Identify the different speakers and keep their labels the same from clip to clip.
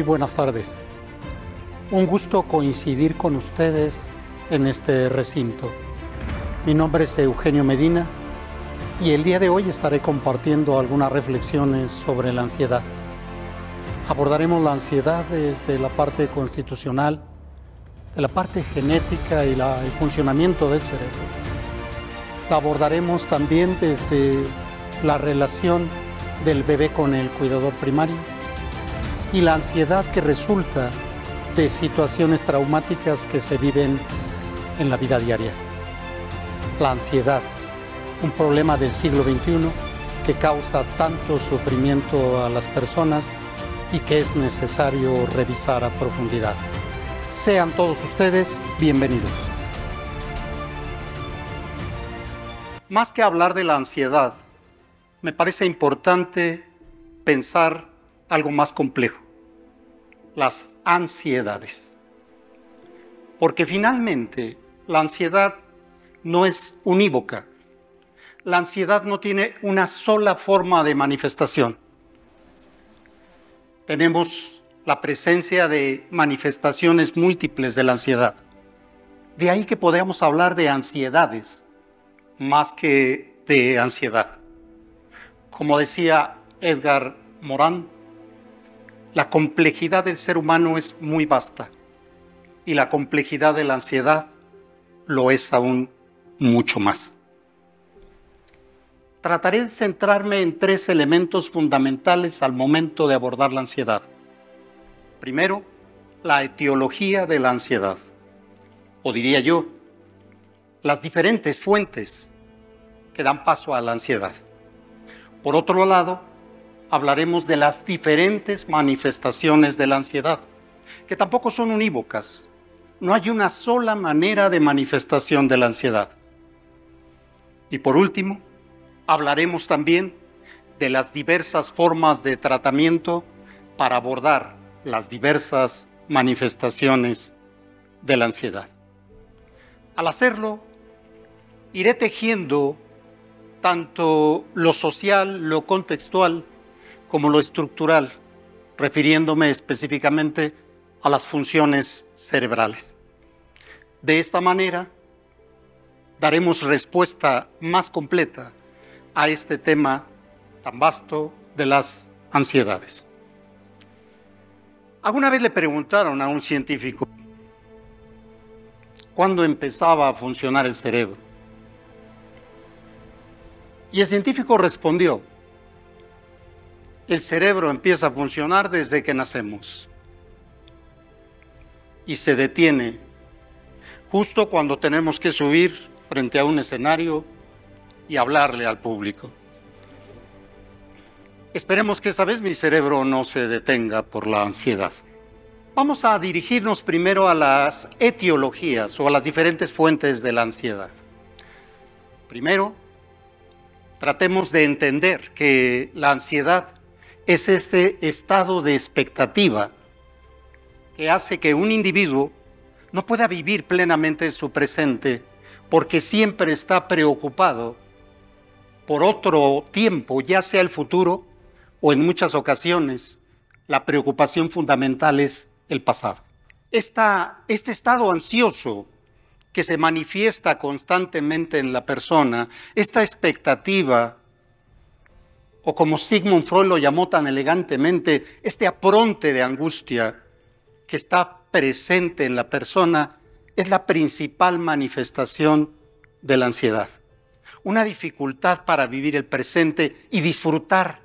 Speaker 1: Muy buenas tardes. Un gusto coincidir con ustedes en este recinto. Mi nombre es Eugenio Medina y el día de hoy estaré compartiendo algunas reflexiones sobre la ansiedad. Abordaremos la ansiedad desde la parte constitucional, de la parte genética y el funcionamiento del cerebro. La abordaremos también desde la relación del bebé con el cuidador primario y la ansiedad que resulta de situaciones traumáticas que se viven en la vida diaria. La ansiedad, un problema del siglo XXI que causa tanto sufrimiento a las personas y que es necesario revisar a profundidad. Sean todos ustedes bienvenidos. Más que hablar de la ansiedad, me parece importante pensar algo más complejo, las ansiedades. Porque finalmente la ansiedad no es unívoca. La ansiedad no tiene una sola forma de manifestación. Tenemos la presencia de manifestaciones múltiples de la ansiedad. De ahí que podamos hablar de ansiedades más que de ansiedad. Como decía Edgar Morán, la complejidad del ser humano es muy vasta y la complejidad de la ansiedad lo es aún mucho más. Trataré de centrarme en tres elementos fundamentales al momento de abordar la ansiedad. Primero, la etiología de la ansiedad, o diría yo, las diferentes fuentes que dan paso a la ansiedad. Por otro lado, hablaremos de las diferentes manifestaciones de la ansiedad, que tampoco son unívocas. No hay una sola manera de manifestación de la ansiedad. Y por último, hablaremos también de las diversas formas de tratamiento para abordar las diversas manifestaciones de la ansiedad. Al hacerlo, iré tejiendo tanto lo social, lo contextual, como lo estructural, refiriéndome específicamente a las funciones cerebrales. De esta manera, daremos respuesta más completa a este tema tan vasto de las ansiedades. Alguna vez le preguntaron a un científico cuándo empezaba a funcionar el cerebro. Y el científico respondió, el cerebro empieza a funcionar desde que nacemos y se detiene justo cuando tenemos que subir frente a un escenario y hablarle al público. Esperemos que esta vez mi cerebro no se detenga por la ansiedad. Vamos a dirigirnos primero a las etiologías o a las diferentes fuentes de la ansiedad. Primero, tratemos de entender que la ansiedad es ese estado de expectativa que hace que un individuo no pueda vivir plenamente su presente porque siempre está preocupado por otro tiempo, ya sea el futuro o en muchas ocasiones la preocupación fundamental es el pasado. este estado ansioso que se manifiesta constantemente en la persona, esta expectativa, o como Sigmund Freud lo llamó tan elegantemente, este apronte de angustia que está presente en la persona, es la principal manifestación de la ansiedad. Una dificultad para vivir el presente y disfrutar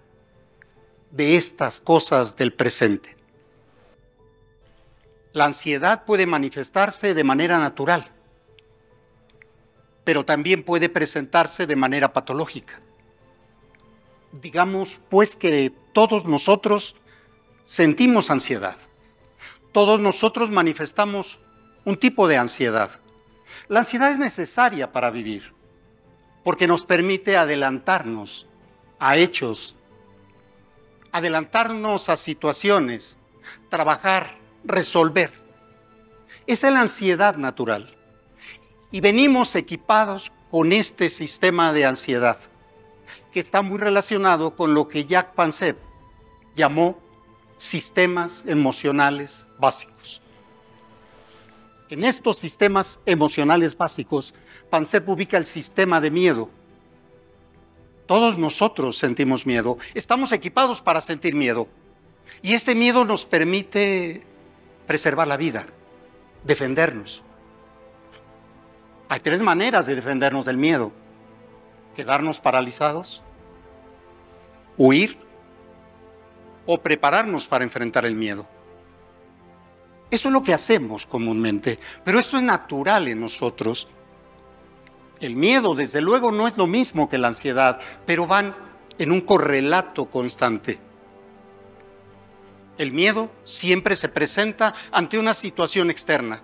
Speaker 1: de estas cosas del presente. La ansiedad puede manifestarse de manera natural pero también puede presentarse de manera patológica. Digamos pues que todos nosotros sentimos ansiedad. Todos nosotros manifestamos un tipo de ansiedad. La ansiedad es necesaria para vivir, porque nos permite adelantarnos a hechos, adelantarnos a situaciones, trabajar, resolver. Esa es la ansiedad natural y venimos equipados con este sistema de ansiedad, que está muy relacionado con lo que Jack Pansep llamó sistemas emocionales básicos. En estos sistemas emocionales básicos, Pansep ubica el sistema de miedo. Todos nosotros sentimos miedo, estamos equipados para sentir miedo. Y este miedo nos permite preservar la vida, defendernos. Hay tres maneras de defendernos del miedo. Quedarnos paralizados, huir o prepararnos para enfrentar el miedo. Eso es lo que hacemos comúnmente, pero esto es natural en nosotros. El miedo, desde luego, no es lo mismo que la ansiedad, pero van en un correlato constante. El miedo siempre se presenta ante una situación externa,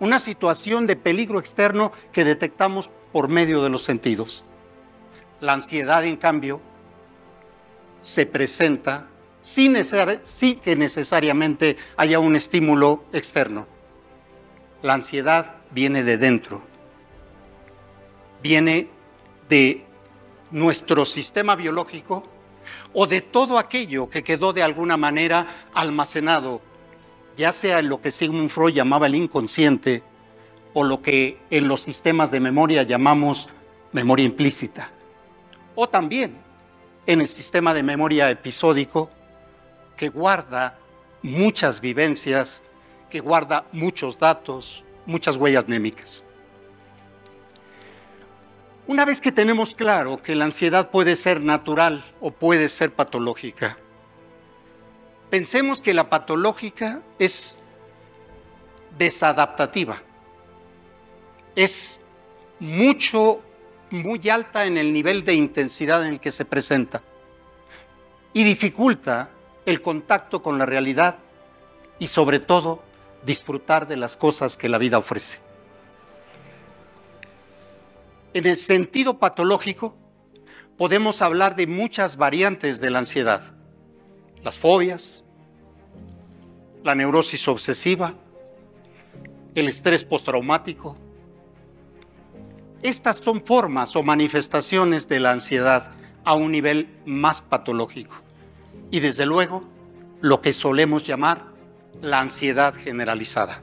Speaker 1: una situación de peligro externo que detectamos por medio de los sentidos. La ansiedad, en cambio, se presenta sin, que necesariamente haya un estímulo externo. La ansiedad viene de dentro, viene de nuestro sistema biológico o de todo aquello que quedó de alguna manera almacenado, ya sea en lo que Sigmund Freud llamaba el inconsciente o lo que en los sistemas de memoria llamamos memoria implícita, o también en el sistema de memoria episódico que guarda muchas vivencias, que guarda muchos datos, muchas huellas némicas. Una vez que tenemos claro que la ansiedad puede ser natural o puede ser patológica, pensemos que la patológica es desadaptativa, es mucho, muy alta en el nivel de intensidad en el que se presenta y dificulta el contacto con la realidad y sobre todo disfrutar de las cosas que la vida ofrece. En el sentido patológico, podemos hablar de muchas variantes de la ansiedad. Las fobias, la neurosis obsesiva, el estrés postraumático. Estas son formas o manifestaciones de la ansiedad a un nivel más patológico y desde luego lo que solemos llamar la ansiedad generalizada.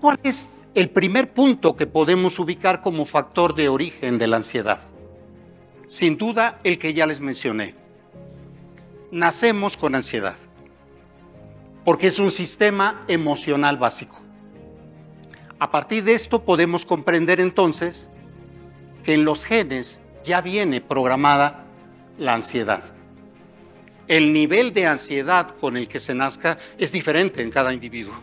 Speaker 1: ¿Cuál es el primer punto que podemos ubicar como factor de origen de la ansiedad? Sin duda el que ya les mencioné. Nacemos con ansiedad, porque es un sistema emocional básico. A partir de esto podemos comprender entonces que en los genes ya viene programada la ansiedad. El nivel de ansiedad con el que se nazca es diferente en cada individuo.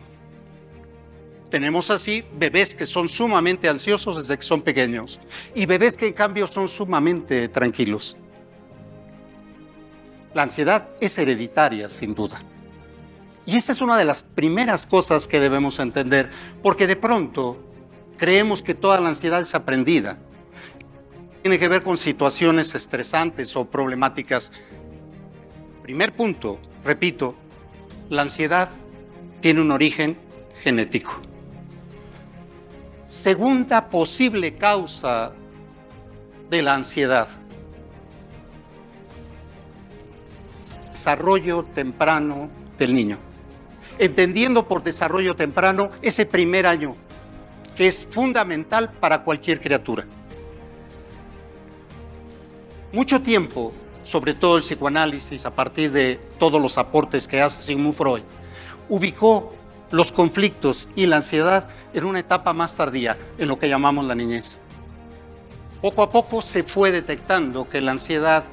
Speaker 1: Tenemos así bebés que son sumamente ansiosos desde que son pequeños y bebés que en cambio son sumamente tranquilos. La ansiedad es hereditaria, sin duda. Y esta es una de las primeras cosas que debemos entender, porque de pronto creemos que toda la ansiedad es aprendida tiene que ver con situaciones estresantes o problemáticas. Primer punto, repito, la ansiedad tiene un origen genético. Segunda posible causa de la ansiedad. Desarrollo temprano del niño. Entendiendo por desarrollo temprano ese primer año, que es fundamental para cualquier criatura. Mucho tiempo, sobre todo el psicoanálisis, a partir de todos los aportes que hace Sigmund Freud, ubicó los conflictos y la ansiedad en una etapa más tardía, en lo que llamamos la niñez. Poco a poco se fue detectando que la ansiedad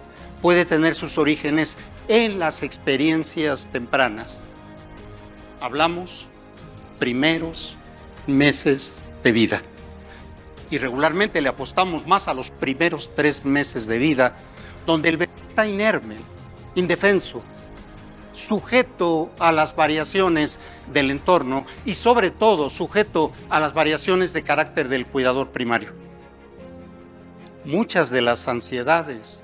Speaker 1: puede tener sus orígenes en las experiencias tempranas. Hablamos primeros meses de vida y regularmente le apostamos más a los primeros tres meses de vida, donde el bebé está inerme, indefenso, sujeto a las variaciones del entorno y sobre todo sujeto a las variaciones de carácter del cuidador primario. Muchas de las ansiedades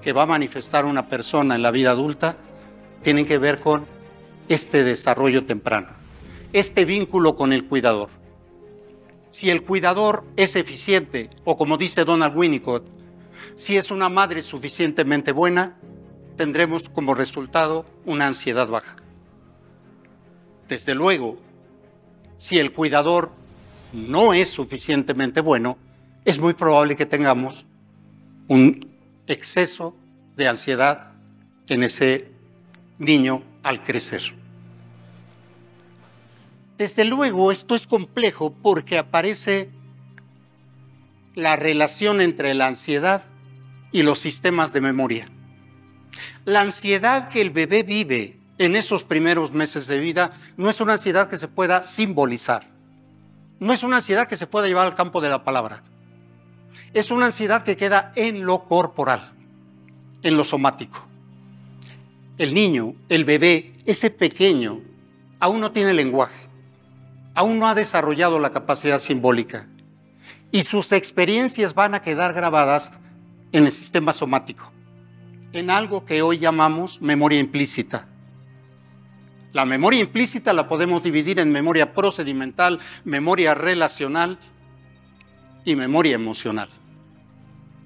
Speaker 1: que va a manifestar una persona en la vida adulta tienen que ver con este desarrollo temprano, este vínculo con el cuidador si el cuidador es eficiente o como dice Donald Winnicott, si es una madre suficientemente buena, tendremos como resultado una ansiedad baja. Desde luego, si el cuidador no es suficientemente bueno, es muy probable que tengamos un exceso de ansiedad en ese niño al crecer. Desde luego, esto es complejo porque aparece la relación entre la ansiedad y los sistemas de memoria. La ansiedad que el bebé vive en esos primeros meses de vida no es una ansiedad que se pueda simbolizar, no es una ansiedad que se pueda llevar al campo de la palabra, es una ansiedad que queda en lo corporal, en lo somático. El niño, el bebé, ese pequeño, aún no tiene lenguaje, aún no ha desarrollado la capacidad simbólica y sus experiencias van a quedar grabadas en el sistema somático, en algo que hoy llamamos memoria implícita. La memoria implícita la podemos dividir en memoria procedimental, memoria relacional y memoria emocional.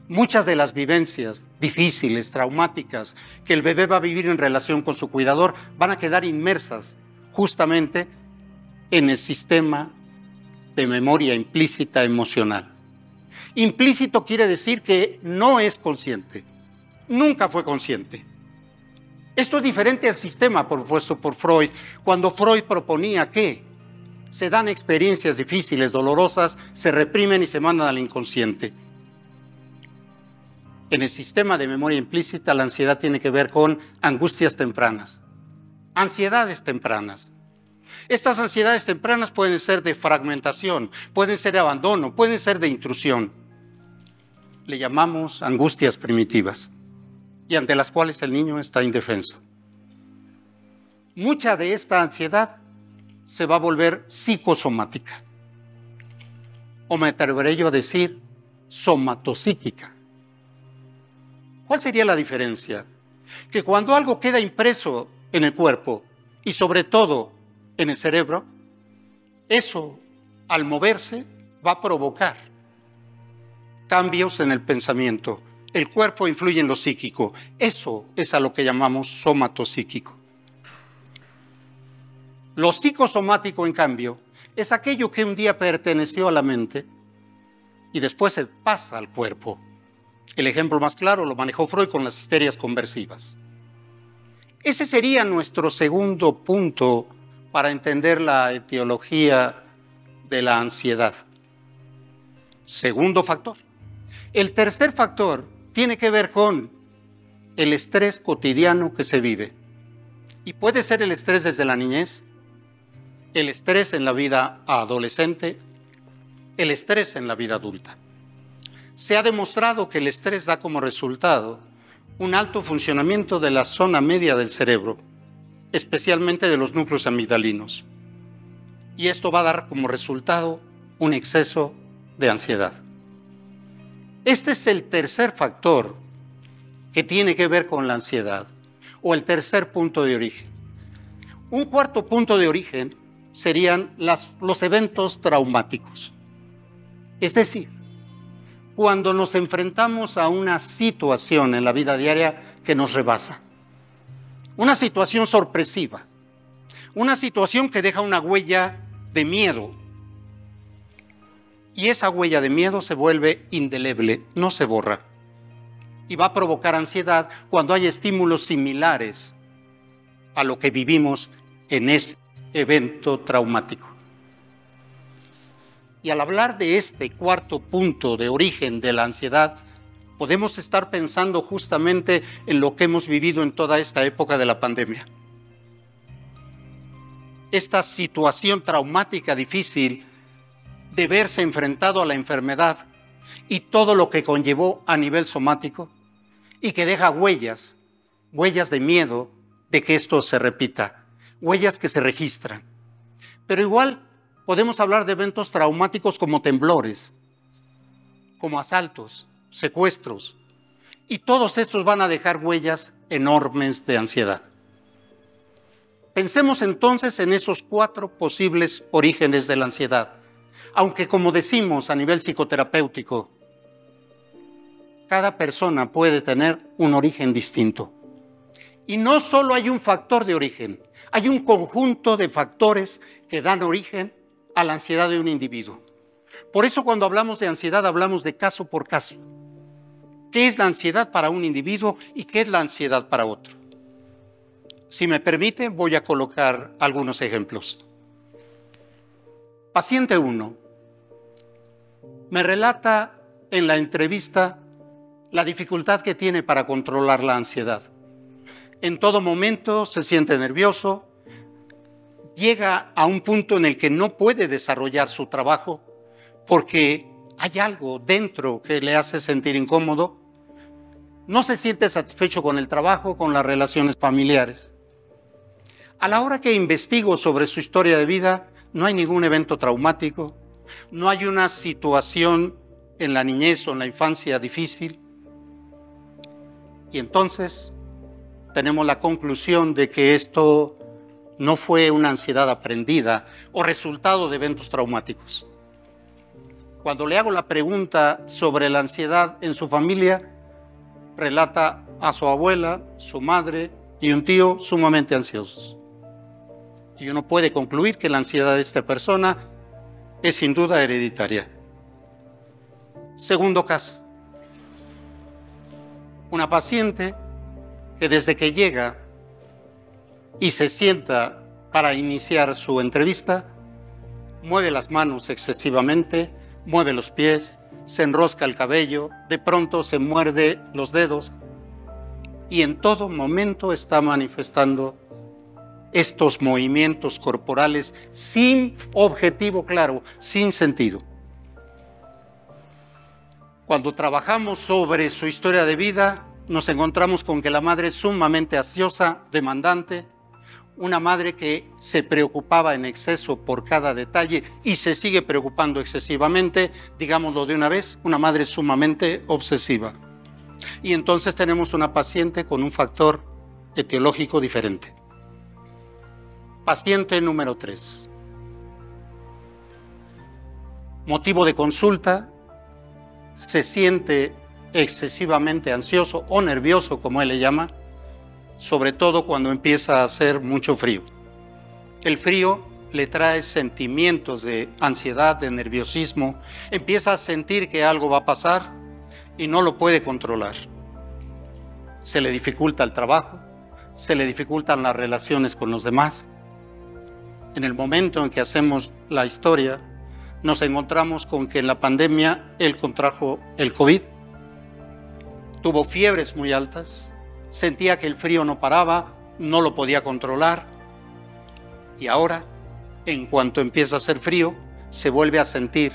Speaker 1: Muchas de las vivencias difíciles, traumáticas, que el bebé va a vivir en relación con su cuidador van a quedar inmersas justamente en el sistema de memoria implícita emocional. Implícito quiere decir que no es consciente, nunca fue consciente. Esto es diferente al sistema propuesto por Freud, cuando Freud proponía que se dan experiencias difíciles, dolorosas, se reprimen y se mandan al inconsciente. En el sistema de memoria implícita, la ansiedad tiene que ver con angustias tempranas, ansiedades tempranas, estas ansiedades tempranas pueden ser de fragmentación, pueden ser de abandono, pueden ser de intrusión. Le llamamos angustias primitivas y ante las cuales el niño está indefenso. Mucha de esta ansiedad se va a volver psicosomática. O me atreveré yo a decir somatopsíquica. ¿Cuál sería la diferencia? Que cuando algo queda impreso en el cuerpo y sobre todo en el cerebro, eso al moverse va a provocar cambios en el pensamiento. El cuerpo influye en lo psíquico. Eso es a lo que llamamos somatopsíquico. Lo psicosomático, en cambio, es aquello que un día perteneció a la mente y después se pasa al cuerpo. El ejemplo más claro lo manejó Freud con las histerias conversivas. Ese sería nuestro segundo punto para entender la etiología de la ansiedad. Segundo factor. El tercer factor tiene que ver con el estrés cotidiano que se vive. Y puede ser el estrés desde la niñez, el estrés en la vida adolescente, el estrés en la vida adulta. Se ha demostrado que el estrés da como resultado un alto funcionamiento de la zona media del cerebro, especialmente de los núcleos amigdalinos. Y esto va a dar como resultado un exceso de ansiedad. Este es el tercer factor que tiene que ver con la ansiedad, o el tercer punto de origen. Un cuarto punto de origen serían los eventos traumáticos. Es decir, cuando nos enfrentamos a una situación en la vida diaria que nos rebasa. Una situación sorpresiva, una situación que deja una huella de miedo. Y esa huella de miedo se vuelve indeleble, no se borra. Y va a provocar ansiedad cuando hay estímulos similares a lo que vivimos en ese evento traumático. Y al hablar de este cuarto punto de origen de la ansiedad, podemos estar pensando justamente en lo que hemos vivido en toda esta época de la pandemia. Esta situación traumática difícil de verse enfrentado a la enfermedad y todo lo que conllevó a nivel somático y que deja huellas, huellas de miedo de que esto se repita, huellas que se registran. Pero igual podemos hablar de eventos traumáticos como temblores, como asaltos, secuestros. Y todos estos van a dejar huellas enormes de ansiedad. Pensemos entonces en esos cuatro posibles orígenes de la ansiedad. Aunque como decimos a nivel psicoterapéutico, cada persona puede tener un origen distinto. Y no solo hay un factor de origen, hay un conjunto de factores que dan origen a la ansiedad de un individuo. Por eso cuando hablamos de ansiedad hablamos de caso por caso. ¿Qué es la ansiedad para un individuo y qué es la ansiedad para otro? Si me permite, voy a colocar algunos ejemplos. Paciente 1 me relata en la entrevista la dificultad que tiene para controlar la ansiedad. En todo momento se siente nervioso, llega a un punto en el que no puede desarrollar su trabajo porque hay algo dentro que le hace sentir incómodo. No se siente satisfecho con el trabajo, con las relaciones familiares. A la hora que investigo sobre su historia de vida, no hay ningún evento traumático, no hay una situación en la niñez o en la infancia difícil. Y entonces tenemos la conclusión de que esto no fue una ansiedad aprendida o resultado de eventos traumáticos. Cuando le hago la pregunta sobre la ansiedad en su familia, relata a su abuela, su madre y un tío sumamente ansiosos. Y uno puede concluir que la ansiedad de esta persona es sin duda hereditaria. Segundo caso, una paciente que desde que llega y se sienta para iniciar su entrevista, mueve las manos excesivamente, mueve los pies, se enrosca el cabello, de pronto se muerde los dedos y en todo momento está manifestando estos movimientos corporales sin objetivo claro, sin sentido. Cuando trabajamos sobre su historia de vida, nos encontramos con que la madre es sumamente ansiosa, demandante, una madre que se preocupaba en exceso por cada detalle y se sigue preocupando excesivamente, digámoslo de una vez, una madre sumamente obsesiva. Y entonces tenemos una paciente con un factor etiológico diferente. Paciente número 3. Motivo de consulta, se siente excesivamente ansioso o nervioso, como él le llama, sobre todo cuando empieza a hacer mucho frío. El frío le trae sentimientos de ansiedad, de nerviosismo, empieza a sentir que algo va a pasar y no lo puede controlar. Se le dificulta el trabajo, se le dificultan las relaciones con los demás. En el momento en que hacemos la historia, nos encontramos con que en la pandemia él contrajo el COVID, tuvo fiebres muy altas, sentía que el frío no paraba, no lo podía controlar. Y ahora, en cuanto empieza a hacer frío, se vuelve a sentir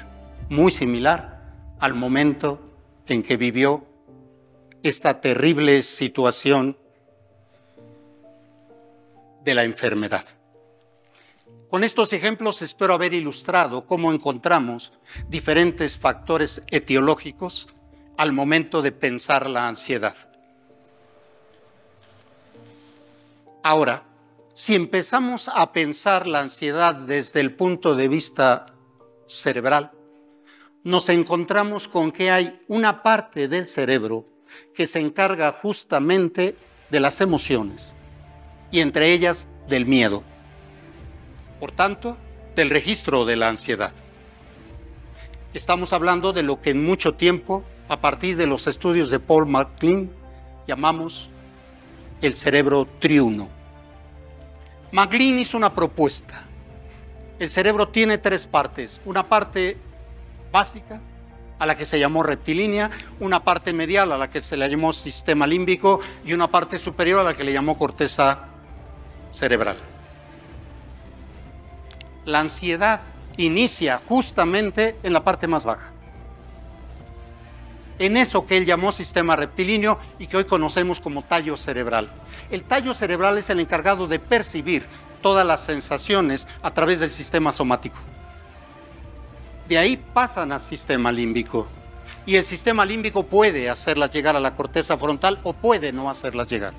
Speaker 1: muy similar al momento en que vivió esta terrible situación de la enfermedad. Con estos ejemplos espero haber ilustrado cómo encontramos diferentes factores etiológicos al momento de pensar la ansiedad. Ahora, si empezamos a pensar la ansiedad desde el punto de vista cerebral, nos encontramos con que hay una parte del cerebro que se encarga justamente de las emociones y entre ellas del miedo. Por tanto, del registro de la ansiedad. Estamos hablando de lo que en mucho tiempo, a partir de los estudios de Paul MacLean, llamamos el cerebro triuno. MacLean hizo una propuesta. El cerebro tiene tres partes. Una parte básica, a la que se llamó reptilínea, una parte medial a la que se le llamó sistema límbico y una parte superior a la que le llamó corteza cerebral. La ansiedad inicia justamente en la parte más baja en eso que él llamó sistema reptilíneo y que hoy conocemos como tallo cerebral. El tallo cerebral es el encargado de percibir todas las sensaciones a través del sistema somático. De ahí pasan al sistema límbico. Y el sistema límbico puede hacerlas llegar a la corteza frontal o puede no hacerlas llegar.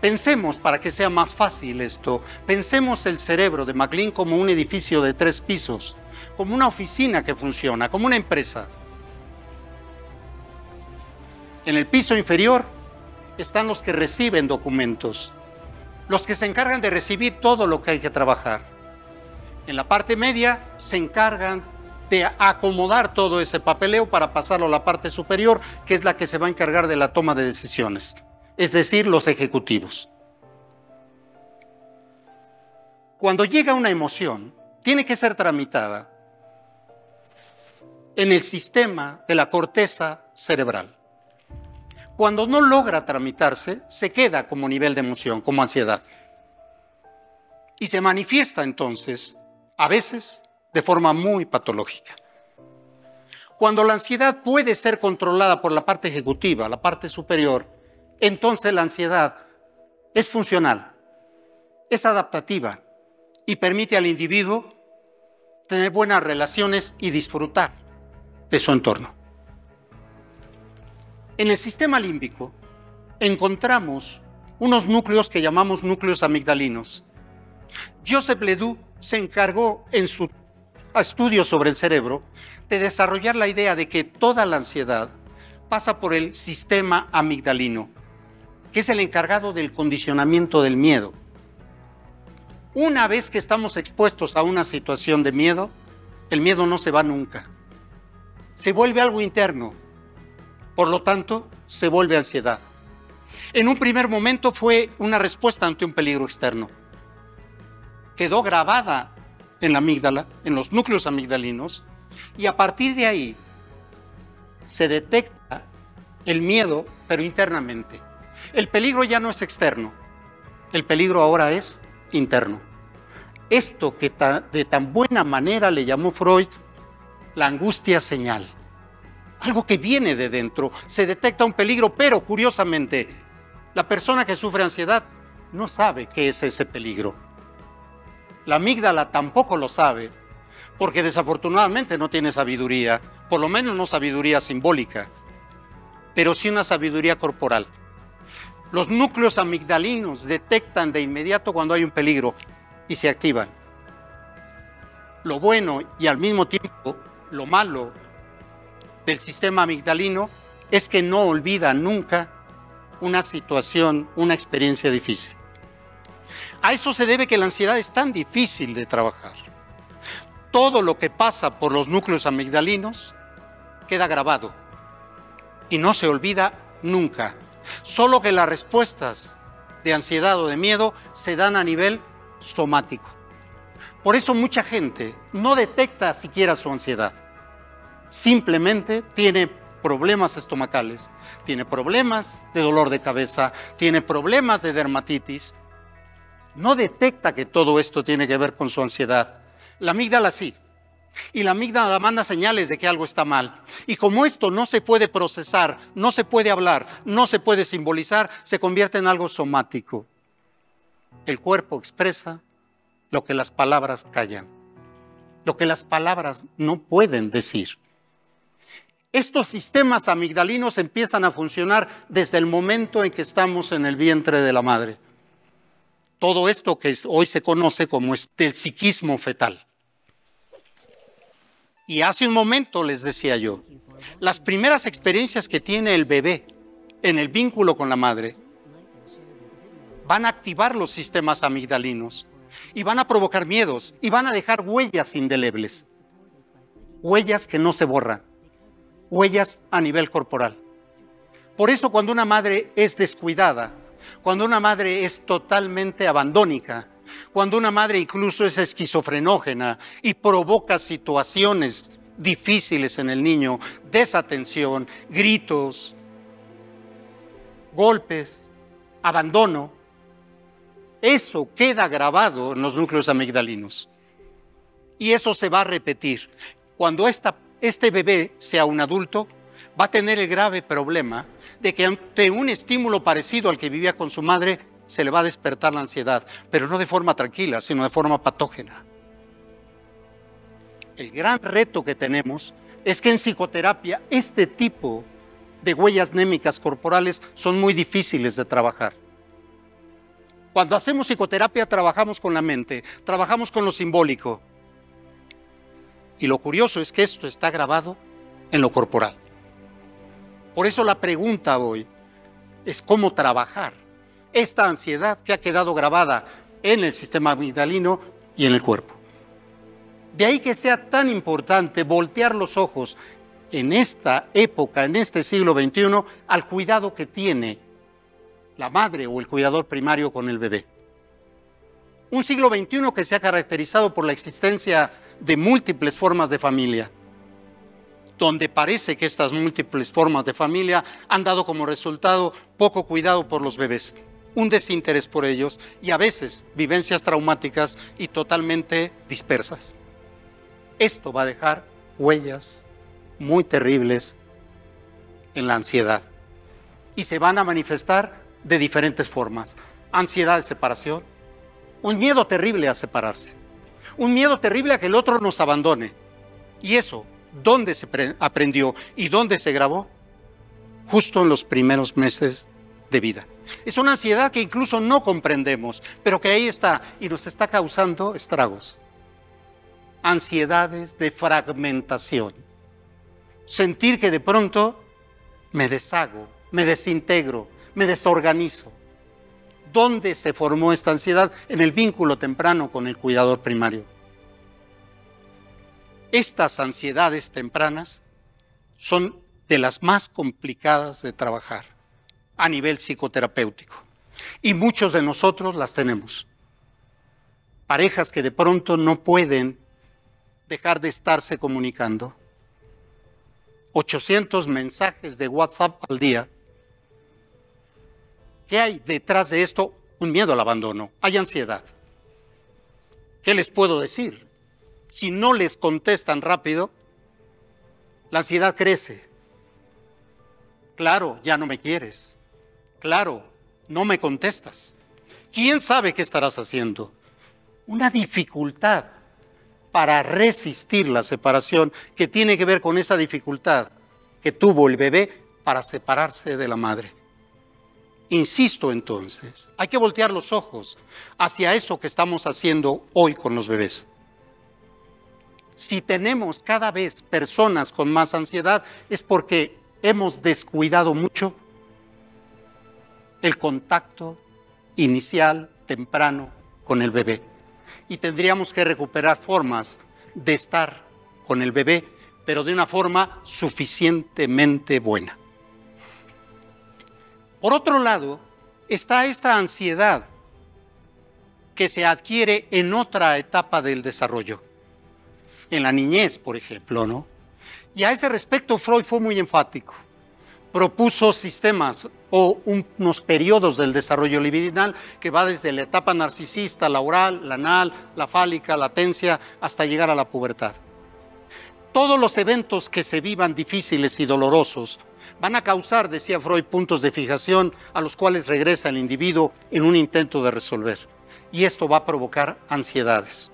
Speaker 1: Pensemos, para que sea más fácil esto, pensemos el cerebro de MacLean como un edificio de tres pisos como una oficina que funciona, como una empresa. En el piso inferior están los que reciben documentos, los que se encargan de recibir todo lo que hay que trabajar. En la parte media se encargan de acomodar todo ese papeleo para pasarlo a la parte superior, que es la que se va a encargar de la toma de decisiones, es decir, los ejecutivos. Cuando llega una emoción, tiene que ser tramitada en el sistema de la corteza cerebral. Cuando no logra tramitarse, se queda como nivel de emoción, como ansiedad. Y se manifiesta entonces, a veces, de forma muy patológica. Cuando la ansiedad puede ser controlada por la parte ejecutiva, la parte superior, entonces la ansiedad es funcional, es adaptativa y permite al individuo tener buenas relaciones y disfrutar de su entorno. En el sistema límbico encontramos unos núcleos que llamamos núcleos amigdalinos. Joseph Ledoux se encargó en su estudio sobre el cerebro de desarrollar la idea de que toda la ansiedad pasa por el sistema amigdalino, que es el encargado del condicionamiento del miedo. Una vez que estamos expuestos a una situación de miedo, el miedo no se va nunca. Se vuelve algo interno, por lo tanto, se vuelve ansiedad. En un primer momento fue una respuesta ante un peligro externo. Quedó grabada en la amígdala, en los núcleos amigdalinos, y a partir de ahí se detecta el miedo, pero internamente. El peligro ya no es externo, el peligro ahora es interno. Esto que de tan buena manera le llamó Freud la angustia señal algo que viene de dentro, se detecta un peligro, pero curiosamente, la persona que sufre ansiedad no sabe qué es ese peligro. La amígdala tampoco lo sabe, porque desafortunadamente no tiene sabiduría, por lo menos no sabiduría simbólica, pero sí una sabiduría corporal. Los núcleos amigdalinos detectan de inmediato cuando hay un peligro y se activan. Lo bueno y al mismo tiempo lo malo del sistema amigdalino es que no olvida nunca una situación, una experiencia difícil. A eso se debe que la ansiedad es tan difícil de trabajar. Todo lo que pasa por los núcleos amigdalinos queda grabado y no se olvida nunca. Solo que las respuestas de ansiedad o de miedo se dan a nivel somático. Por eso mucha gente no detecta siquiera su ansiedad simplemente tiene problemas estomacales, tiene problemas de dolor de cabeza, tiene problemas de dermatitis. No detecta que todo esto tiene que ver con su ansiedad. La amígdala sí. Y la amígdala manda señales de que algo está mal. Y como esto no se puede procesar, no se puede hablar, no se puede simbolizar, se convierte en algo somático. El cuerpo expresa lo que las palabras callan, lo que las palabras no pueden decir. Estos sistemas amigdalinos empiezan a funcionar desde el momento en que estamos en el vientre de la madre. Todo esto que hoy se conoce como el psiquismo fetal. Y hace un momento les decía yo, las primeras experiencias que tiene el bebé en el vínculo con la madre van a activar los sistemas amigdalinos y van a provocar miedos y van a dejar huellas indelebles, huellas que no se borran huellas a nivel corporal. Por eso cuando una madre es descuidada, cuando una madre es totalmente abandónica, cuando una madre incluso es esquizofrenógena y provoca situaciones difíciles en el niño, desatención, gritos, golpes, abandono, eso queda grabado en los núcleos amigdalinos. Y eso se va a repetir. Cuando este bebé sea un adulto, va a tener el grave problema de que ante un estímulo parecido al que vivía con su madre, se le va a despertar la ansiedad, pero no de forma tranquila, sino de forma patógena. El gran reto que tenemos es que en psicoterapia este tipo de huellas némicas corporales son muy difíciles de trabajar. Cuando hacemos psicoterapia trabajamos con la mente, trabajamos con lo simbólico, y lo curioso es que esto está grabado en lo corporal. Por eso la pregunta hoy, es cómo trabajar esta ansiedad que ha quedado grabada en el sistema amigdalino y en el cuerpo. De ahí que sea tan importante voltear los ojos en esta época, en este siglo XXI, al cuidado que tiene la madre o el cuidador primario con el bebé. Un siglo XXI que se ha caracterizado por la existencia de múltiples formas de familia, donde parece que estas múltiples formas de familia han dado como resultado poco cuidado por los bebés, un desinterés por ellos y a veces vivencias traumáticas y totalmente dispersas. Esto va a dejar huellas muy terribles en la ansiedad y se van a manifestar de diferentes formas. Ansiedad de separación, un miedo terrible a separarse, un miedo terrible a que el otro nos abandone. Y eso, ¿dónde se aprendió y dónde se grabó? Justo en los primeros meses de vida. Es una ansiedad que incluso no comprendemos, pero que ahí está y nos está causando estragos ansiedades de fragmentación. Sentir que de pronto me deshago, me desintegro, me desorganizo. ¿Dónde se formó esta ansiedad? En el vínculo temprano con el cuidador primario. Estas ansiedades tempranas son de las más complicadas de trabajar a nivel psicoterapéutico. Y muchos de nosotros las tenemos. Parejas que de pronto no pueden dejar de estarse comunicando. 800 mensajes de WhatsApp al día. ¿Qué hay detrás de esto? Un miedo al abandono. Hay ansiedad. ¿Qué les puedo decir? Si no les contestan rápido, la ansiedad crece. Claro, ya no me quieres. Claro, no me contestas. ¿Quién sabe qué estarás haciendo? Una dificultad para resistir la separación que tiene que ver con esa dificultad que tuvo el bebé para separarse de la madre. Insisto entonces, hay que voltear los ojos hacia eso que estamos haciendo hoy con los bebés. Si tenemos cada vez personas con más ansiedad es porque hemos descuidado mucho el contacto inicial, temprano, con el bebé y tendríamos que recuperar formas de estar con el bebé, pero de una forma suficientemente buena. Por otro lado, está esta ansiedad que se adquiere en otra etapa del desarrollo, en la niñez, por ejemplo, ¿no? Y a ese respecto Freud fue muy enfático. Propuso sistemas o unos periodos del desarrollo libidinal que va desde la etapa narcisista, la oral, la anal, la fálica, la tencia, hasta llegar a la pubertad. Todos los eventos que se vivan difíciles y dolorosos van a causar, decía Freud, puntos de fijación a los cuales regresa el individuo en un intento de resolver. Y esto va a provocar ansiedades.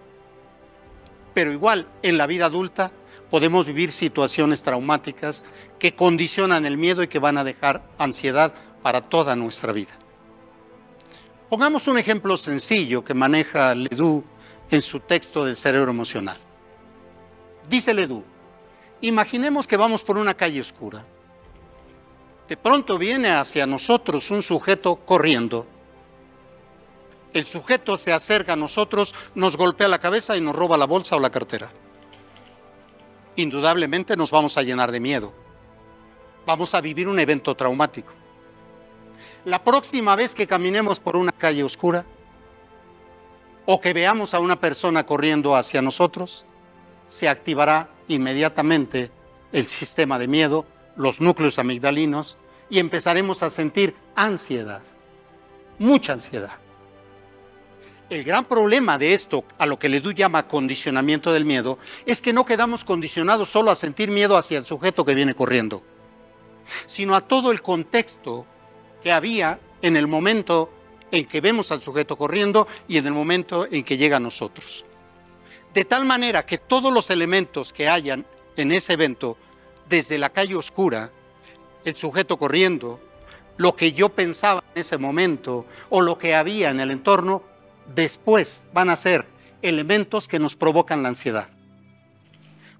Speaker 1: Pero igual, en la vida adulta podemos vivir situaciones traumáticas que condicionan el miedo y que van a dejar ansiedad para toda nuestra vida. Pongamos un ejemplo sencillo que maneja Ledoux en su texto del cerebro emocional. Dice Ledoux, imaginemos que vamos por una calle oscura. De pronto viene hacia nosotros un sujeto corriendo. El sujeto se acerca a nosotros, nos golpea la cabeza y nos roba la bolsa o la cartera. Indudablemente nos vamos a llenar de miedo. Vamos a vivir un evento traumático la próxima vez que caminemos por una calle oscura o que veamos a una persona corriendo hacia nosotros, se activará inmediatamente el sistema de miedo, los núcleos amigdalinos, y empezaremos a sentir ansiedad, mucha ansiedad. El gran problema de esto, a lo que Ledoux llama condicionamiento del miedo, es que no quedamos condicionados solo a sentir miedo hacia el sujeto que viene corriendo, sino a todo el contexto que había en el momento en que vemos al sujeto corriendo y en el momento en que llega a nosotros. De tal manera que todos los elementos que hayan en ese evento, desde la calle oscura, el sujeto corriendo, lo que yo pensaba en ese momento o lo que había en el entorno, después van a ser elementos que nos provocan la ansiedad.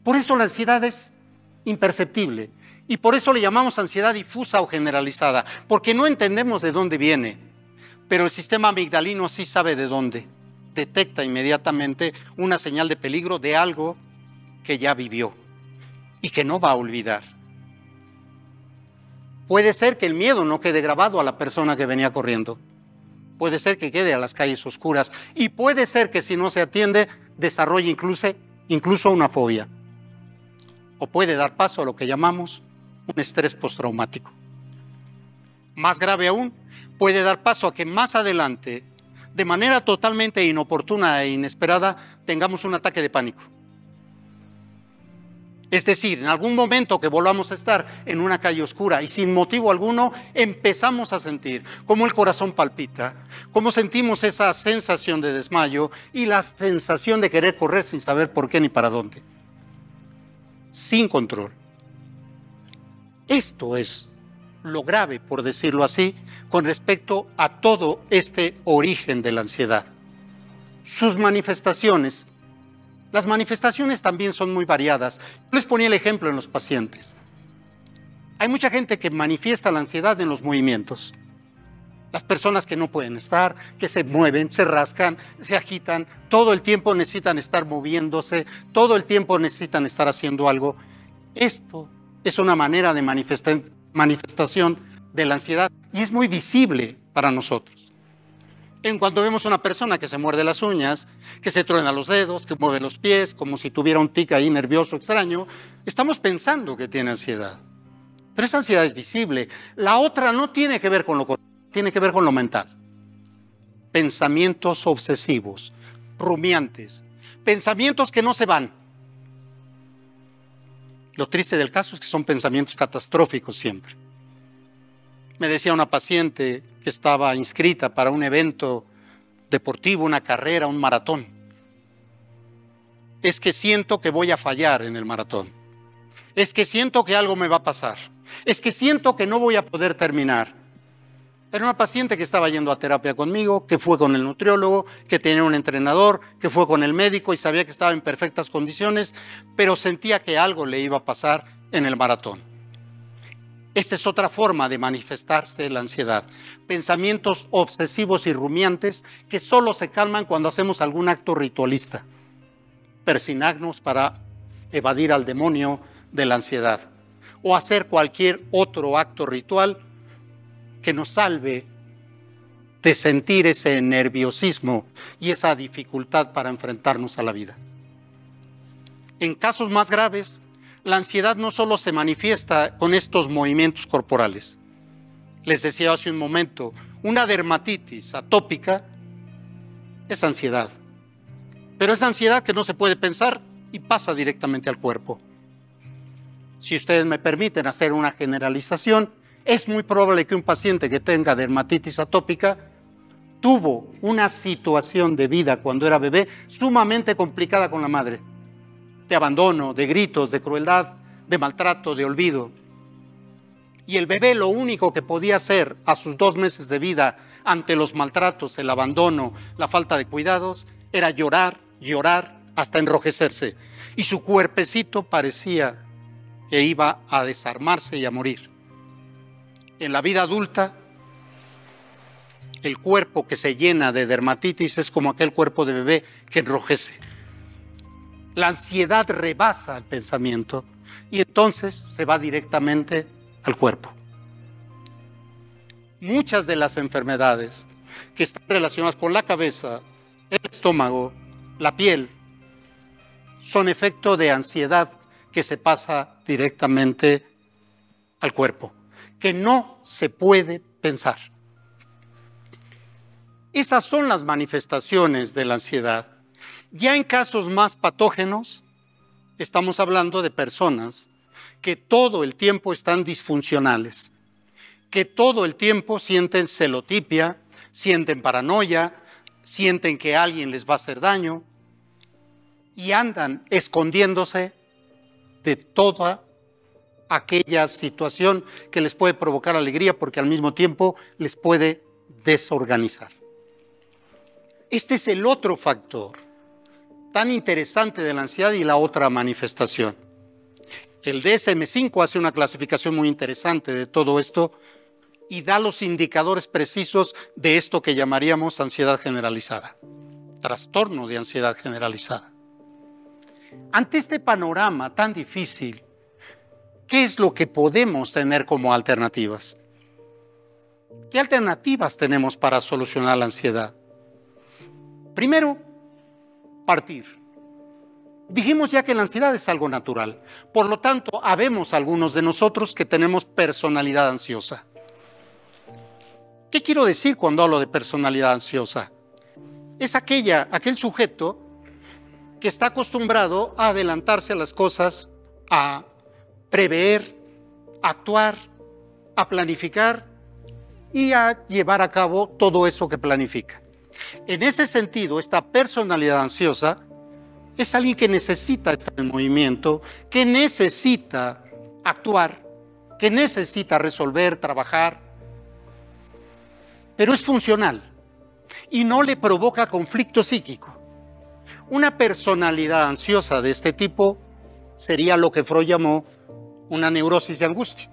Speaker 1: Por eso la ansiedad es imperceptible Y por eso le llamamos ansiedad difusa o generalizada, porque no entendemos de dónde viene, pero el sistema amigdalino sí sabe de dónde. Detecta inmediatamente una señal de peligro de algo que ya vivió y que no va a olvidar. Puede ser que el miedo no quede grabado a la persona que venía corriendo. Puede ser que quede a las calles oscuras y puede ser que si no se atiende desarrolle incluso, incluso una fobia. O puede dar paso a lo que llamamos un estrés postraumático. Más grave aún, puede dar paso a que más adelante, de manera totalmente inoportuna e inesperada, tengamos un ataque de pánico. Es decir, en algún momento que volvamos a estar en una calle oscura y sin motivo alguno, empezamos a sentir cómo el corazón palpita, cómo sentimos esa sensación de desmayo y la sensación de querer correr sin saber por qué ni para dónde. Sin control. Esto es lo grave, por decirlo así, con respecto a todo este origen de la ansiedad. Sus manifestaciones las manifestaciones también son muy variadas. les ponía el ejemplo en los pacientes. Hay mucha gente que manifiesta la ansiedad en los movimientos. Las personas que no pueden estar, que se mueven, se rascan, se agitan, todo el tiempo necesitan estar moviéndose, todo el tiempo necesitan estar haciendo algo. Esto es una manera de manifestación de la ansiedad y es muy visible para nosotros. En cuanto vemos a una persona que se muerde las uñas, que se truena los dedos, que mueve los pies, como si tuviera un tic ahí nervioso extraño, estamos pensando que tiene ansiedad. Pero esa ansiedad es visible. La otra no tiene que ver con lo tiene que ver con lo mental. Pensamientos obsesivos, rumiantes, pensamientos que no se van. Lo triste del caso es que son pensamientos catastróficos siempre. Me decía una paciente que estaba inscrita para un evento deportivo, una carrera, un maratón. Es que siento que voy a fallar en el maratón. Es que siento que algo me va a pasar. Es que siento que no voy a poder terminar. Era una paciente que estaba yendo a terapia conmigo, que fue con el nutriólogo, que tenía un entrenador, que fue con el médico y sabía que estaba en perfectas condiciones, pero sentía que algo le iba a pasar en el maratón. Esta es otra forma de manifestarse la ansiedad. Pensamientos obsesivos y rumiantes que solo se calman cuando hacemos algún acto ritualista. Persignarnos para evadir al demonio de la ansiedad. O hacer cualquier otro acto ritual que nos salve de sentir ese nerviosismo y esa dificultad para enfrentarnos a la vida. En casos más graves, la ansiedad no solo se manifiesta con estos movimientos corporales. Les decía hace un momento, una dermatitis atópica es ansiedad. Pero es ansiedad que no se puede pensar y pasa directamente al cuerpo. Si ustedes me permiten hacer una generalización, es muy probable que un paciente que tenga dermatitis atópica tuvo una situación de vida cuando era bebé sumamente complicada con la madre de abandono, de gritos, de crueldad, de maltrato, de olvido. Y el bebé lo único que podía hacer a sus dos meses de vida ante los maltratos, el abandono, la falta de cuidados, era llorar, llorar hasta enrojecerse. Y su cuerpecito parecía que iba a desarmarse y a morir. En la vida adulta, el cuerpo que se llena de dermatitis es como aquel cuerpo de bebé que enrojece. La ansiedad rebasa el pensamiento y entonces se va directamente al cuerpo. Muchas de las enfermedades que están relacionadas con la cabeza, el estómago, la piel, son efecto de ansiedad que se pasa directamente al cuerpo, que no se puede pensar. Esas son las manifestaciones de la ansiedad. Ya en casos más patógenos, estamos hablando de personas que todo el tiempo están disfuncionales, que todo el tiempo sienten celotipia, sienten paranoia, sienten que alguien les va a hacer daño y andan escondiéndose de toda aquella situación que les puede provocar alegría porque al mismo tiempo les puede desorganizar. Este es el otro factor tan interesante de la ansiedad y la otra manifestación. El DSM5 hace una clasificación muy interesante de todo esto y da los indicadores precisos de esto que llamaríamos ansiedad generalizada, trastorno de ansiedad generalizada. Ante este panorama tan difícil, ¿qué es lo que podemos tener como alternativas? ¿Qué alternativas tenemos para solucionar la ansiedad? Primero, partir. Dijimos ya que la ansiedad es algo natural. Por lo tanto, habemos algunos de nosotros que tenemos personalidad ansiosa. ¿Qué quiero decir cuando hablo de personalidad ansiosa? Es aquella, aquel sujeto que está acostumbrado a adelantarse a las cosas, a prever, a actuar, a planificar y a llevar a cabo todo eso que planifica. En ese sentido, esta personalidad ansiosa es alguien que necesita estar en movimiento, que necesita actuar, que necesita resolver, trabajar, pero es funcional y no le provoca conflicto psíquico. Una personalidad ansiosa de este tipo sería lo que Freud llamó una neurosis de angustia.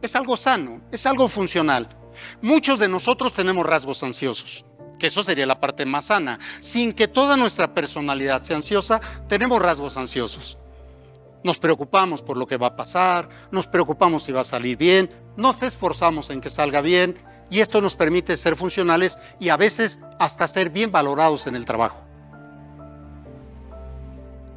Speaker 1: Es algo sano, es algo funcional. Muchos de nosotros tenemos rasgos ansiosos, que eso sería la parte más sana. Sin que toda nuestra personalidad sea ansiosa, tenemos rasgos ansiosos. Nos preocupamos por lo que va a pasar, nos preocupamos si va a salir bien, nos esforzamos en que salga bien y esto nos permite ser funcionales y a veces hasta ser bien valorados en el trabajo.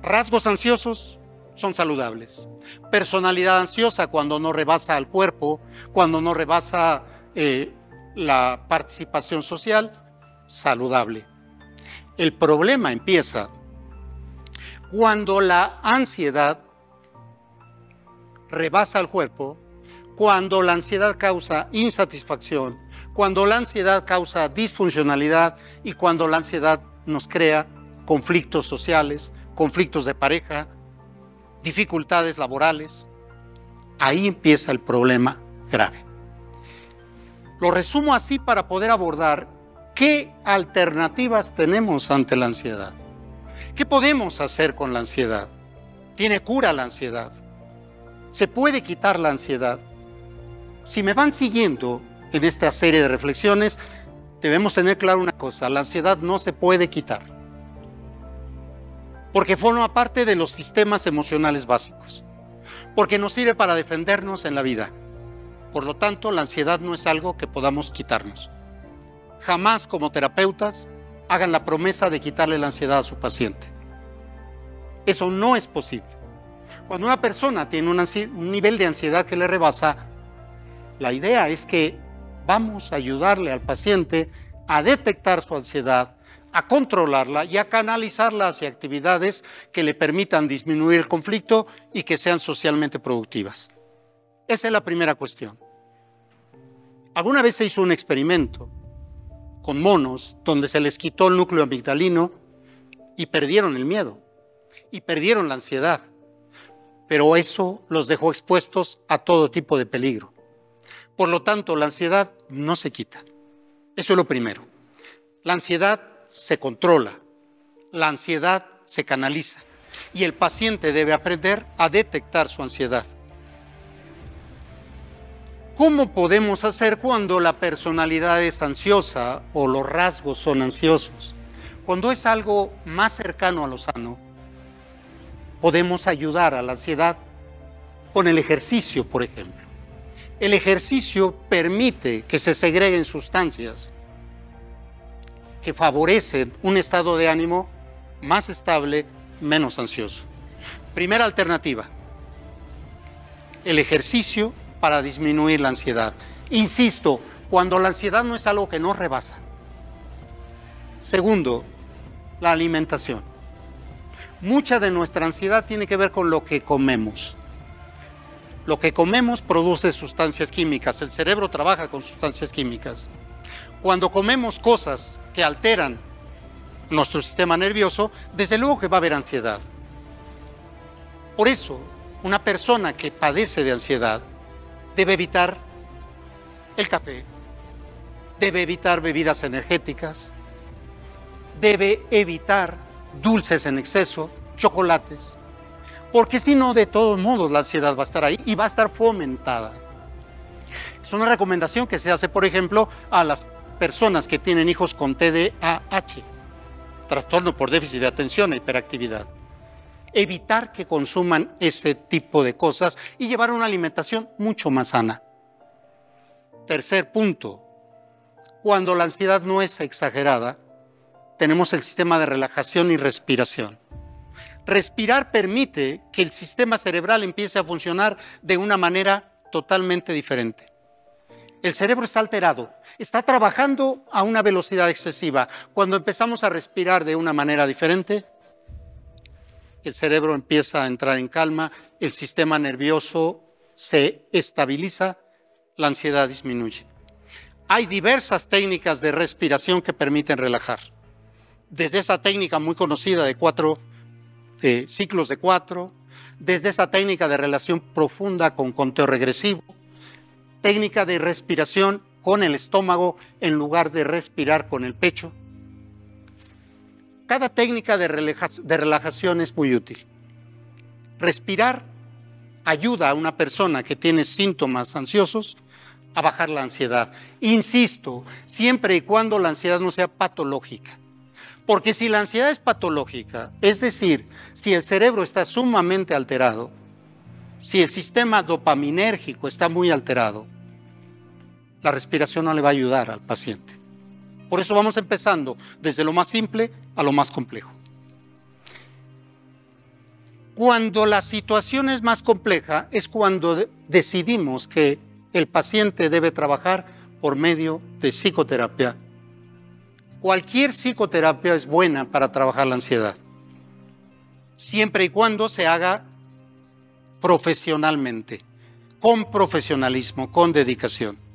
Speaker 1: Rasgos ansiosos son saludables. Personalidad ansiosa cuando no rebasa al cuerpo, cuando no rebasa eh, la participación social, saludable. El problema empieza cuando la ansiedad rebasa al cuerpo cuando la ansiedad causa insatisfacción, cuando la ansiedad causa disfuncionalidad y cuando la ansiedad nos crea conflictos sociales, conflictos de pareja, dificultades laborales, ahí empieza el problema grave. Lo resumo así para poder abordar qué alternativas tenemos ante la ansiedad. ¿Qué podemos hacer con la ansiedad? ¿Tiene cura la ansiedad? ¿Se puede quitar la ansiedad? Si me van siguiendo en esta serie de reflexiones, debemos tener claro una cosa, la ansiedad no se puede quitar, porque forma parte de los sistemas emocionales básicos, porque nos sirve para defendernos en la vida. Por lo tanto, la ansiedad no es algo que podamos quitarnos. Jamás como terapeutas hagan la promesa de quitarle la ansiedad a su paciente. Eso no es posible. Cuando una persona tiene un, nivel de ansiedad que le rebasa, la idea es que vamos a ayudarle al paciente a detectar su ansiedad, a controlarla y a canalizarla hacia actividades que le permitan disminuir el conflicto y que sean socialmente productivas. Esa es la primera cuestión. Alguna vez se hizo un experimento con monos donde se les quitó el núcleo amigdalino y perdieron el miedo y perdieron la ansiedad. Pero eso los dejó expuestos a todo tipo de peligro. Por lo tanto, la ansiedad no se quita. Eso es lo primero. La ansiedad se controla, la ansiedad se canaliza y el paciente debe aprender a detectar su ansiedad. ¿Cómo podemos hacer cuando la personalidad es ansiosa o los rasgos son ansiosos? Cuando es algo más cercano a lo sano, podemos ayudar a la ansiedad con el ejercicio, por ejemplo. El ejercicio permite que se segreguen sustancias que favorecen un estado de ánimo más estable, menos ansioso. Primera alternativa, el ejercicio para disminuir la ansiedad. Insisto, cuando la ansiedad no es algo que nos rebasa. Segundo, la alimentación. Mucha de nuestra ansiedad tiene que ver con lo que comemos. Lo que comemos produce sustancias químicas, el cerebro trabaja con sustancias químicas. Cuando comemos cosas que alteran nuestro sistema nervioso, desde luego que va a haber ansiedad. Por eso, una persona que padece de ansiedad debe evitar el café, debe evitar bebidas energéticas, debe evitar dulces en exceso, chocolates, porque si no, de todos modos la ansiedad va a estar ahí y va a estar fomentada. Es una recomendación que se hace, por ejemplo, a las personas que tienen hijos con TDAH, trastorno por déficit de atención e hiperactividad. Evitar que consuman ese tipo de cosas y llevar una alimentación mucho más sana. Tercer punto, cuando la ansiedad no es exagerada, tenemos el sistema de relajación y respiración. Respirar permite que el sistema cerebral empiece a funcionar de una manera totalmente diferente. El cerebro está alterado, está trabajando a una velocidad excesiva. Cuando empezamos a respirar de una manera diferente, el cerebro empieza a entrar en calma, el sistema nervioso se estabiliza, la ansiedad disminuye. Hay diversas técnicas de respiración que permiten relajar. Desde esa técnica muy conocida de cuatro ciclos de cuatro, desde esa técnica de relación profunda con conteo regresivo, técnica de respiración con el estómago en lugar de respirar con el pecho. Cada técnica de, relajación es muy útil. Respirar ayuda a una persona que tiene síntomas ansiosos a bajar la ansiedad. Insisto, siempre y cuando la ansiedad no sea patológica. Porque si la ansiedad es patológica, es decir, si el cerebro está sumamente alterado, si el sistema dopaminérgico está muy alterado, la respiración no le va a ayudar al paciente. Por eso vamos empezando desde lo más simple a lo más complejo. Cuando la situación es más compleja es cuando decidimos que el paciente debe trabajar por medio de psicoterapia Cualquier psicoterapia es buena para trabajar la ansiedad, siempre y cuando se haga profesionalmente, con profesionalismo, con dedicación.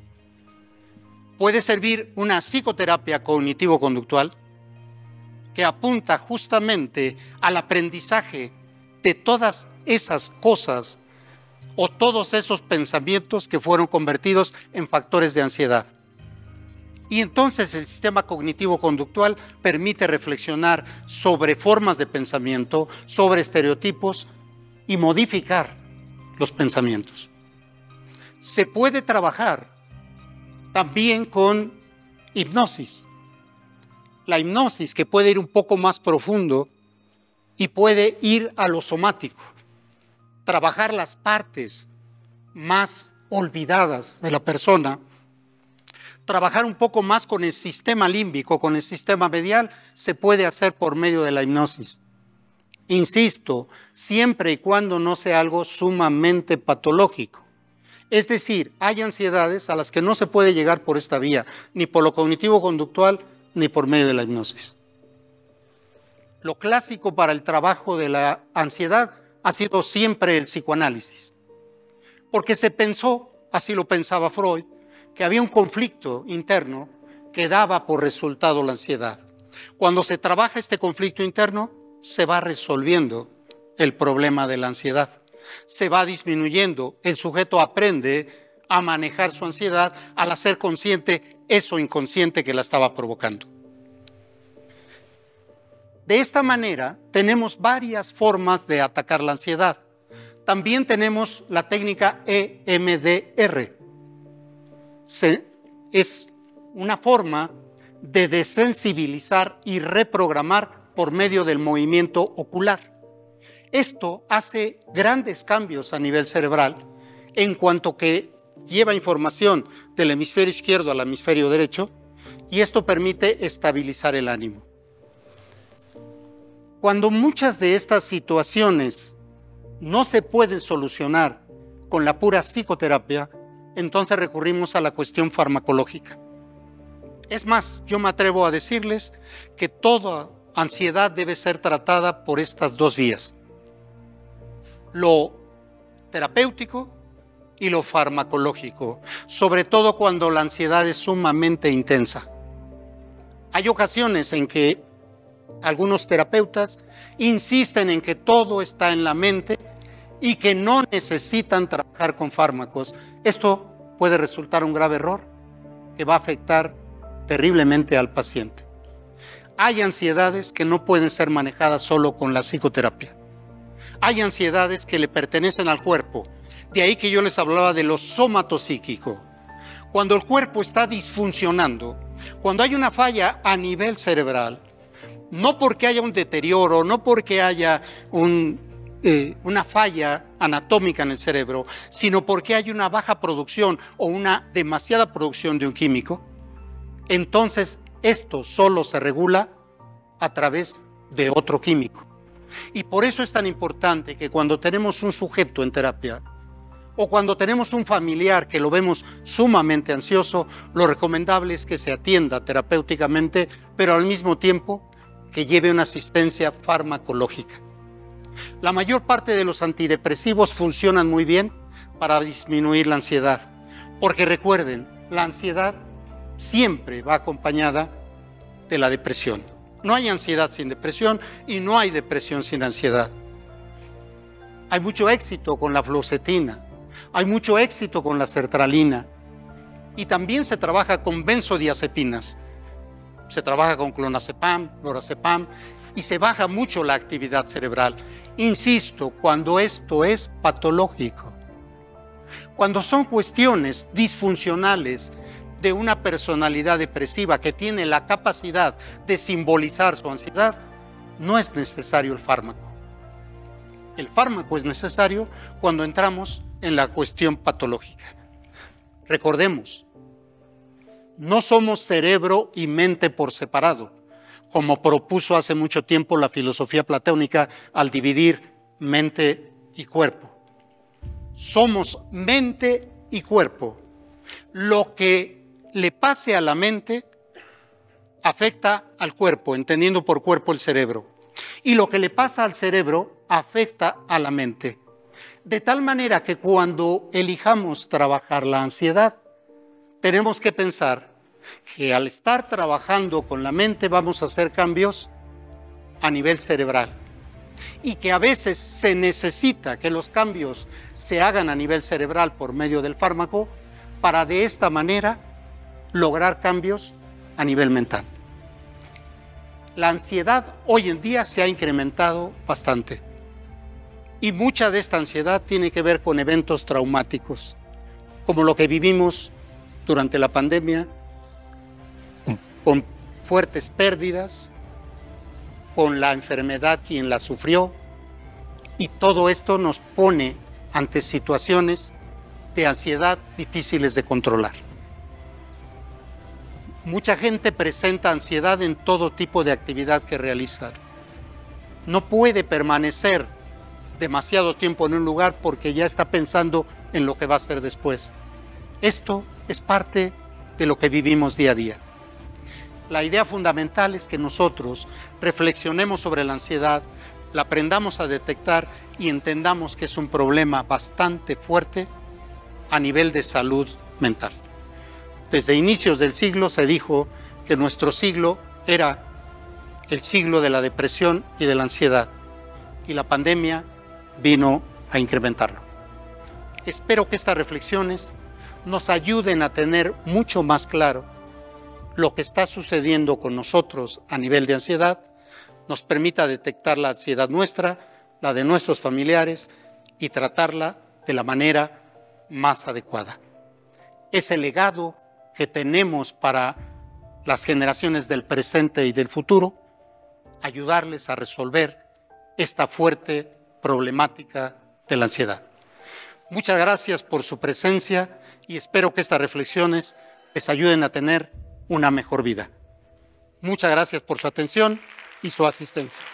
Speaker 1: Puede servir una psicoterapia cognitivo-conductual que apunta justamente al aprendizaje de todas esas cosas o todos esos pensamientos que fueron convertidos en factores de ansiedad. Y entonces el sistema cognitivo-conductual permite reflexionar sobre formas de pensamiento, sobre estereotipos y modificar los pensamientos. Se puede trabajar también con hipnosis. La hipnosis que puede ir un poco más profundo y puede ir a lo somático, trabajar las partes más olvidadas de la persona trabajar un poco más con el sistema límbico, con el sistema medial, se puede hacer por medio de la hipnosis. Insisto, siempre y cuando no sea algo sumamente patológico. Es decir, hay ansiedades a las que no se puede llegar por esta vía, ni por lo cognitivo-conductual, ni por medio de la hipnosis. Lo clásico para el trabajo de la ansiedad ha sido siempre el psicoanálisis, porque se pensó, así lo pensaba Freud, que había un conflicto interno que daba por resultado la ansiedad. Cuando se trabaja este conflicto interno, se va resolviendo el problema de la ansiedad. Se va disminuyendo. El sujeto aprende a manejar su ansiedad al hacer consciente eso inconsciente que la estaba provocando. De esta manera, tenemos varias formas de atacar la ansiedad. También tenemos la técnica EMDR, es una forma de desensibilizar y reprogramar por medio del movimiento ocular. Esto hace grandes cambios a nivel cerebral en cuanto que lleva información del hemisferio izquierdo al hemisferio derecho y esto permite estabilizar el ánimo. Cuando muchas de estas situaciones no se pueden solucionar con la pura psicoterapia, entonces recurrimos a la cuestión farmacológica. Es más, yo me atrevo a decirles que toda ansiedad debe ser tratada por estas dos vías. Lo terapéutico y lo farmacológico, sobre todo cuando la ansiedad es sumamente intensa. Hay ocasiones en que algunos terapeutas insisten en que todo está en la mente y que no necesitan trabajar con fármacos. Esto puede resultar un grave error que va a afectar terriblemente al paciente. Hay ansiedades que no pueden ser manejadas solo con la psicoterapia. Hay ansiedades que le pertenecen al cuerpo. De ahí que yo les hablaba de lo somatopsíquico. Cuando el cuerpo está disfuncionando, cuando hay una falla a nivel cerebral, no porque haya un deterioro, no porque haya eh, una falla anatómica en el cerebro, sino porque hay una baja producción o una demasiada producción de un químico, entonces esto solo se regula a través de otro químico. Y por eso es tan importante que cuando tenemos un sujeto en terapia o cuando tenemos un familiar que lo vemos sumamente ansioso, lo recomendable es que se atienda terapéuticamente, pero al mismo tiempo que lleve una asistencia farmacológica. La mayor parte de los antidepresivos funcionan muy bien para disminuir la ansiedad, porque recuerden, la ansiedad siempre va acompañada de la depresión. No hay ansiedad sin depresión y no hay depresión sin ansiedad. Hay mucho éxito con la fluoxetina, hay mucho éxito con la sertralina y también se trabaja con benzodiazepinas se trabaja con clonazepam, lorazepam y se baja mucho la actividad cerebral. Insisto, cuando esto es patológico, cuando son cuestiones disfuncionales de una personalidad depresiva que tiene la capacidad de simbolizar su ansiedad, no es necesario el fármaco. El fármaco es necesario cuando entramos en la cuestión patológica. Recordemos, no somos cerebro y mente por separado, como propuso hace mucho tiempo la filosofía platónica al dividir mente y cuerpo. Somos mente y cuerpo. Lo que le pase a la mente afecta al cuerpo, entendiendo por cuerpo el cerebro. Y lo que le pasa al cerebro afecta a la mente. De tal manera que cuando elijamos trabajar la ansiedad, tenemos que pensar que al estar trabajando con la mente vamos a hacer cambios a nivel cerebral y que a veces se necesita que los cambios se hagan a nivel cerebral por medio del fármaco para de esta manera lograr cambios a nivel mental. La ansiedad hoy en día se ha incrementado bastante y mucha de esta ansiedad tiene que ver con eventos traumáticos, como lo que vivimos durante la pandemia, con fuertes pérdidas, con la enfermedad quien la sufrió, y todo esto nos pone ante situaciones de ansiedad difíciles de controlar. Mucha gente presenta ansiedad en todo tipo de actividad que realiza. No puede permanecer demasiado tiempo en un lugar porque ya está pensando en lo que va a hacer después. Esto es parte de lo que vivimos día a día. La idea fundamental es que nosotros reflexionemos sobre la ansiedad, la aprendamos a detectar y entendamos que es un problema bastante fuerte a nivel de salud mental. Desde inicios del siglo se dijo que nuestro siglo era el siglo de la depresión y de la ansiedad y la pandemia vino a incrementarlo. Espero que estas reflexiones nos ayuden a tener mucho más claro lo que está sucediendo con nosotros a nivel de ansiedad, nos permita detectar la ansiedad nuestra, la de nuestros familiares y tratarla de la manera más adecuada. Ese legado que tenemos para las generaciones del presente y del futuro, ayudarles a resolver esta fuerte problemática de la ansiedad. Muchas gracias por su presencia y espero que estas reflexiones les ayuden a tener una mejor vida. Muchas gracias por su atención y su asistencia.